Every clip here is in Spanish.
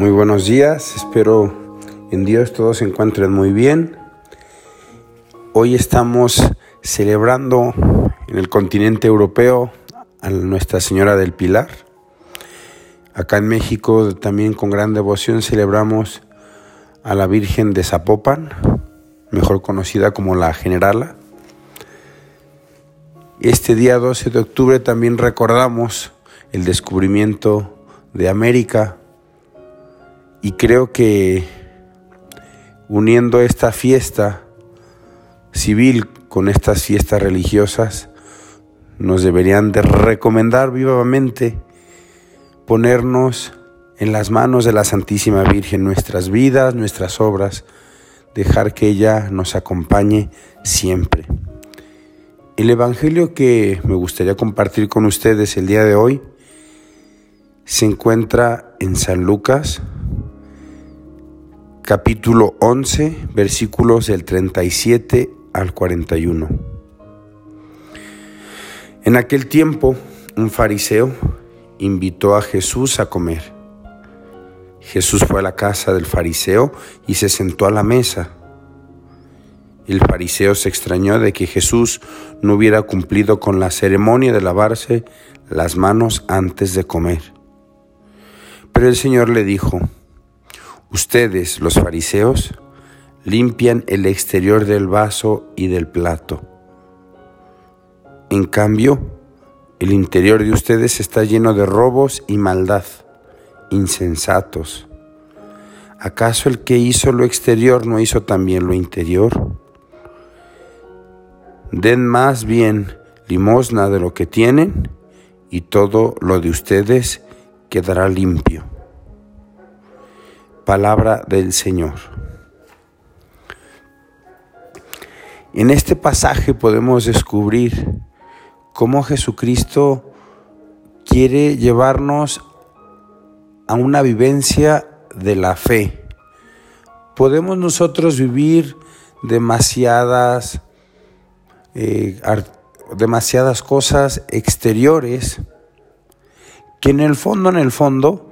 Muy buenos días, espero en Dios todos se encuentren muy bien. Hoy estamos celebrando en el continente europeo a Nuestra Señora del Pilar. Acá en México también con gran devoción celebramos a la Virgen de Zapopan, mejor conocida como la Generala. Este día 12 de octubre también recordamos el descubrimiento de América y creo que uniendo esta fiesta civil con estas fiestas religiosas, nos deberían de recomendar vivamente ponernos en las manos de la Santísima Virgen nuestras vidas, nuestras obras, dejar que ella nos acompañe siempre. El Evangelio que me gustaría compartir con ustedes el día de hoy se encuentra en San Lucas, capítulo 11, versículos del 37 al 41. En aquel tiempo, un fariseo invitó a Jesús a comer. Jesús fue a la casa del fariseo y se sentó a la mesa. El fariseo se extrañó de que Jesús no hubiera cumplido con la ceremonia de lavarse las manos antes de comer. Pero el Señor le dijo, Ustedes, los fariseos, limpian el exterior del vaso y del plato. En cambio, el interior de ustedes está lleno de robos y maldad, insensatos. ¿Acaso el que hizo lo exterior no hizo también lo interior? Den más bien limosna de lo que tienen y todo lo de ustedes quedará limpio. Palabra del Señor. En este pasaje podemos descubrir cómo Jesucristo quiere llevarnos a una vivencia de la fe. Podemos nosotros vivir demasiadas, eh, demasiadas cosas exteriores que en el fondo, en el fondo,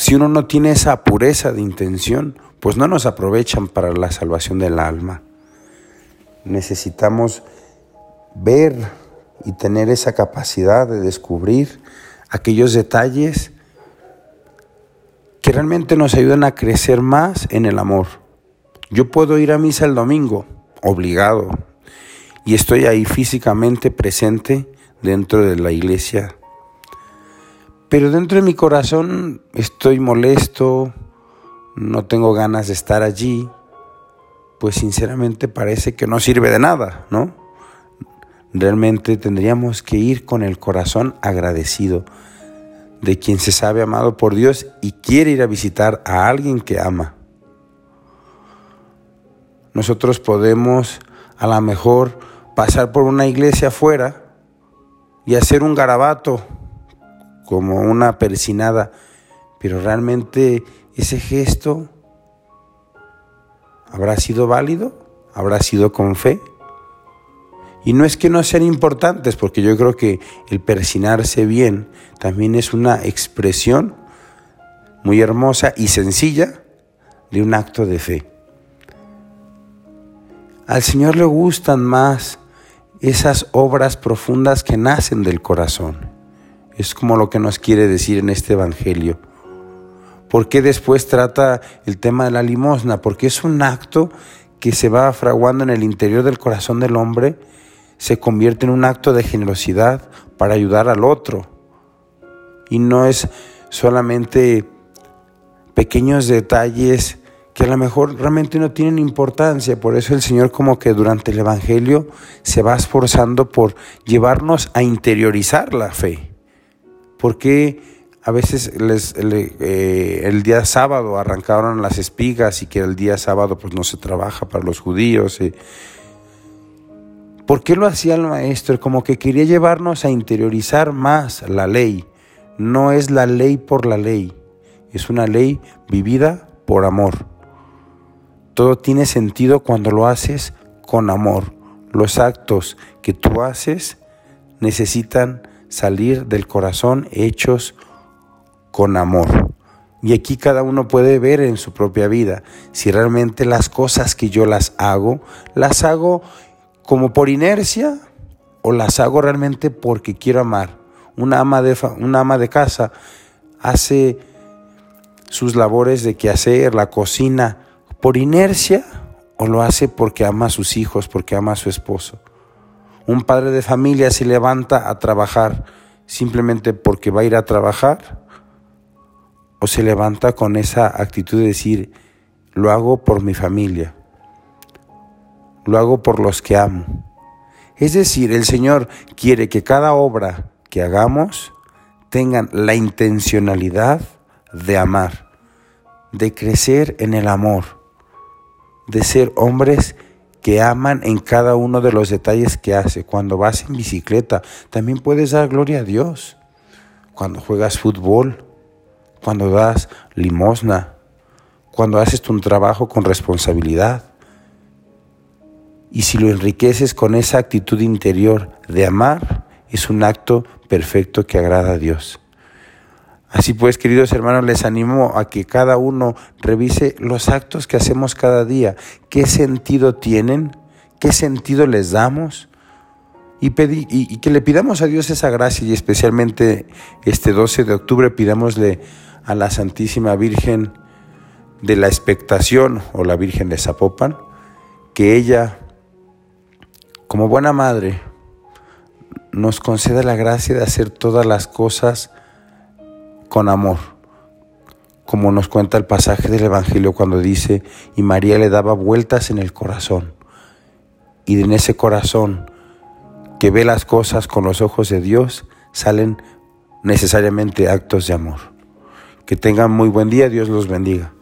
si uno no tiene esa pureza de intención, pues no nos aprovechan para la salvación del alma. Necesitamos ver y tener esa capacidad de descubrir aquellos detalles que realmente nos ayudan a crecer más en el amor. Yo puedo ir a misa el domingo, obligado, y estoy ahí físicamente presente dentro de la iglesia pero dentro de mi corazón estoy molesto, no tengo ganas de estar allí, pues sinceramente parece que no sirve de nada, ¿no? Realmente tendríamos que ir con el corazón agradecido de quien se sabe amado por Dios y quiere ir a visitar a alguien que ama. Nosotros podemos a lo mejor pasar por una iglesia afuera y hacer un garabato como una persinada, pero realmente ese gesto habrá sido válido, habrá sido con fe. Y no es que no sean importantes, porque yo creo que el persinarse bien también es una expresión muy hermosa y sencilla de un acto de fe. Al Señor le gustan más esas obras profundas que nacen del corazón. Es como lo que nos quiere decir en este Evangelio. ¿Por qué después trata el tema de la limosna? Porque es un acto que se va fraguando en el interior del corazón del hombre, se convierte en un acto de generosidad para ayudar al otro. Y no es solamente pequeños detalles que a lo mejor realmente no tienen importancia. Por eso el Señor como que durante el Evangelio se va esforzando por llevarnos a interiorizar la fe. ¿Por qué a veces les, eh, el día sábado arrancaron las espigas y que el día sábado pues no se trabaja para los judíos? Eh? ¿Por qué lo hacía el maestro? Como que quería llevarnos a interiorizar más la ley. No es la ley por la ley, es una ley vivida por amor. Todo tiene sentido cuando lo haces con amor. Los actos que tú haces necesitan salir del corazón hechos con amor. Y aquí cada uno puede ver en su propia vida si realmente las cosas que yo las hago, las hago como por inercia o las hago realmente porque quiero amar. Una ama de, una ama de casa hace sus labores de quehacer, la cocina, por inercia o lo hace porque ama a sus hijos, porque ama a su esposo. Un padre de familia se levanta a trabajar simplemente porque va a ir a trabajar o se levanta con esa actitud de decir, lo hago por mi familia, lo hago por los que amo. Es decir, el Señor quiere que cada obra que hagamos tengan la intencionalidad de amar, de crecer en el amor, de ser hombres que aman en cada uno de los detalles que hace. Cuando vas en bicicleta, también puedes dar gloria a Dios. Cuando juegas fútbol, cuando das limosna, cuando haces tu trabajo con responsabilidad. Y si lo enriqueces con esa actitud interior de amar, es un acto perfecto que agrada a Dios. Así pues, queridos hermanos, les animo a que cada uno revise los actos que hacemos cada día, qué sentido tienen, qué sentido les damos, y, que le pidamos a Dios esa gracia y especialmente este 12 de octubre pidámosle a la Santísima Virgen de la expectación o la Virgen de Zapopan, que ella, como buena madre, nos conceda la gracia de hacer todas las cosas con amor, como nos cuenta el pasaje del Evangelio cuando dice, y María le daba vueltas en el corazón, y en ese corazón que ve las cosas con los ojos de Dios, salen necesariamente actos de amor. Que tengan muy buen día, Dios los bendiga.